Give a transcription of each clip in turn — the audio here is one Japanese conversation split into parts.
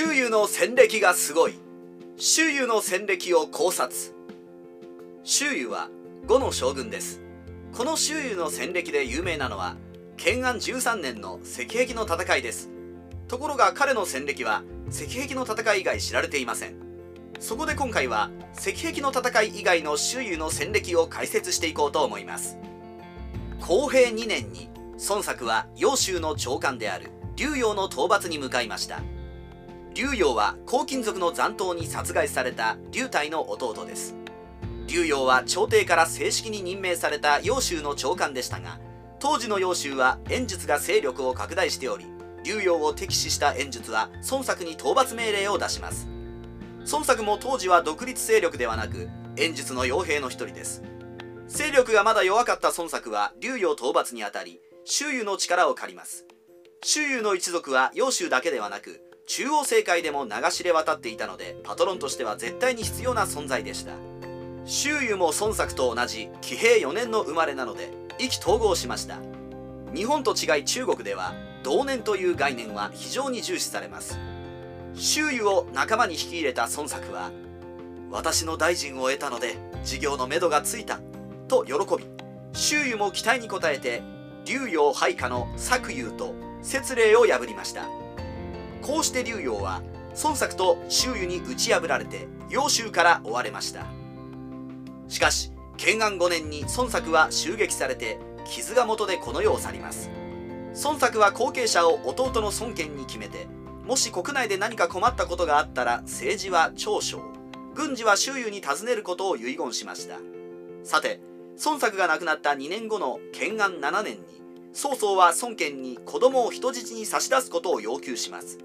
周遊の戦歴がすごい。周遊の戦歴を考察。周遊は5の将軍です。この周遊の戦歴で有名なのは建安13年の石壁の戦いです。ところが彼の戦歴は石壁の戦い以外知られていません。そこで今回は石壁の戦い以外の周遊の戦歴を解説していこうと思います。公平2年に孫作は揚州の長官である竜陽の討伐に向かいました。竜陽は黄金族の残党に殺害された竜太の弟です。竜陽は朝廷から正式に任命された揚州の長官でしたが当時の揚州は演術が勢力を拡大しており竜陽を敵視した演術は孫作に討伐命令を出します。孫作も当時は独立勢力ではなく演術の傭兵の一人です。勢力がまだ弱かった孫作は竜陽討伐にあたり周遊の力を借ります。周遊の一族は揚州だけではなく中央政界でも流しれ渡っていたのでパトロンとしては絶対に必要な存在でした。周遊も孫作と同じ騎兵4年の生まれなので意気投合しました。日本と違い中国では同年という概念は非常に重視されます。周囲を仲間に引き入れた孫作は私の大臣を得たので事業のめどがついたと喜び周囲も期待に応えて竜陽配下の作遊と節令を破りました。こうして竜陽は孫作と周囲に打ち破られて揚州から追われました。しかし建安5年に孫作は襲撃されて傷が元でこの世を去ります。孫作は後継者を弟の孫権に決めてもし国内で何か困ったことがあったら政治は長将軍事は周囲に尋ねることを遺言しました。さて孫作が亡くなった2年後の建安7年に曹操は孫権に子供を人質に差し出すことを要求します。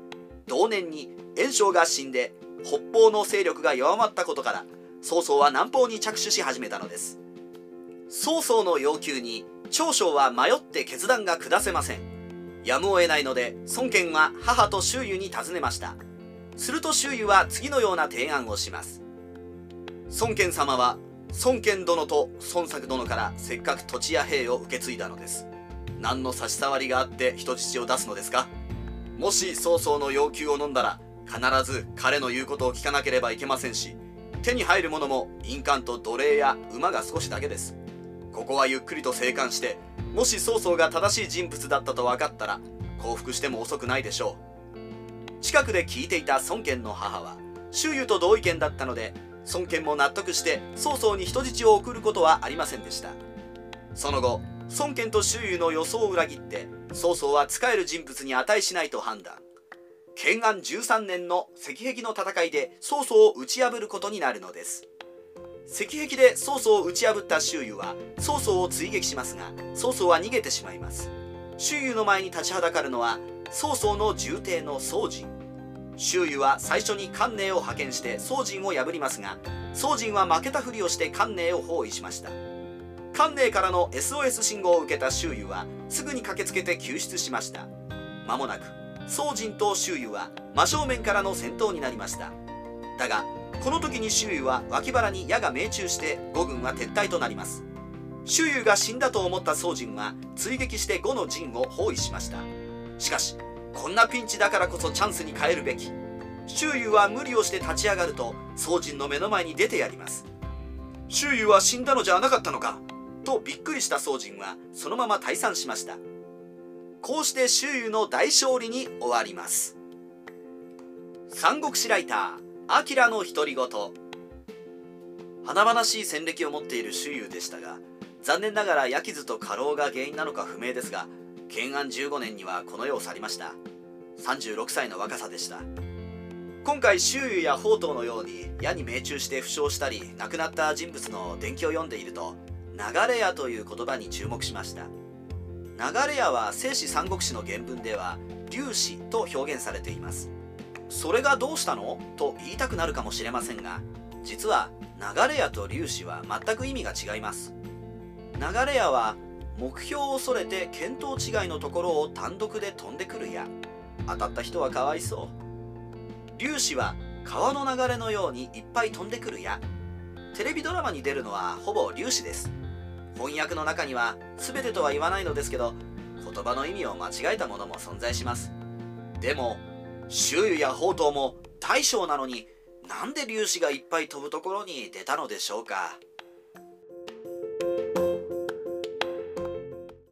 同年に袁紹が死んで北方の勢力が弱まったことから曹操は南方に着手し始めたのです。曹操の要求に長将は迷って決断が下せません。やむを得ないので孫権は母と周囲に尋ねました。すると周囲は次のような提案をします。孫権様は孫権殿と孫作殿からせっかく土地や兵を受け継いだのです。何の差し障りがあって人質を出すのですか？もし曹操の要求を飲んだら必ず彼の言うことを聞かなければいけませんし手に入るものも印鑑と奴隷や馬が少しだけです。ここはゆっくりと静観してもし曹操が正しい人物だったと分かったら降伏しても遅くないでしょう。近くで聞いていた孫権の母は周囲と同意見だったので孫権も納得して曹操に人質を送ることはありませんでした。その後孫権と周囲の予想を裏切って曹操は使える人物に値しないと判断。建安13年の石壁の戦いで曹操を打ち破ることになるのです。石壁で曹操を打ち破った周囲は曹操を追撃しますが曹操は逃げてしまいます。周囲の前に立ちはだかるのは曹操の重帝の宗人。周囲は最初に関寧を派遣して宗人を破りますが宗人は負けたふりをして関寧を包囲しました。関寧からの SOS 信号を受けた周囲はすぐに駆けつけて救出しました。間もなく宗人と周囲は真正面からの戦闘になりました。だがこの時に周囲は脇腹に矢が命中して呉軍は撤退となります。周囲が死んだと思った宗人は追撃して呉の陣を包囲しました。しかしこんなピンチだからこそチャンスに変えるべき。周囲は無理をして立ち上がると宗人の目の前に出てやります周囲は死んだのじゃなかったのかとびっくりした宗人はそのまま退散しました。こうして周囲の大勝利に終わります。三国志ライターアキラの独り言。華々しい戦歴を持っている周遊でしたが残念ながら焼き傷と過労が原因なのか不明ですが建安15年にはこの世を去りました。36歳の若さでした。今回周遊や宝刀のように矢に命中して負傷したり亡くなった人物の伝記を読んでいると流れ屋という言葉に注目しました。流れ屋は正史三国志の原文では粒子と表現されています。それがどうしたの？と言いたくなるかもしれませんが実は流れ屋と粒子は全く意味が違います。流れ屋は目標を恐れて見当違いのところを単独で飛んでくる矢。当たった人はかわいそう。粒子は川の流れのようにいっぱい飛んでくる矢。テレビドラマに出るのはほぼ粒子です。翻訳の中には全てとは言わないのですけど言葉の意味を間違えたものも存在します。でも周囲や宝刀も大将なのになんで粒子がいっぱい飛ぶところに出たのでしょうか。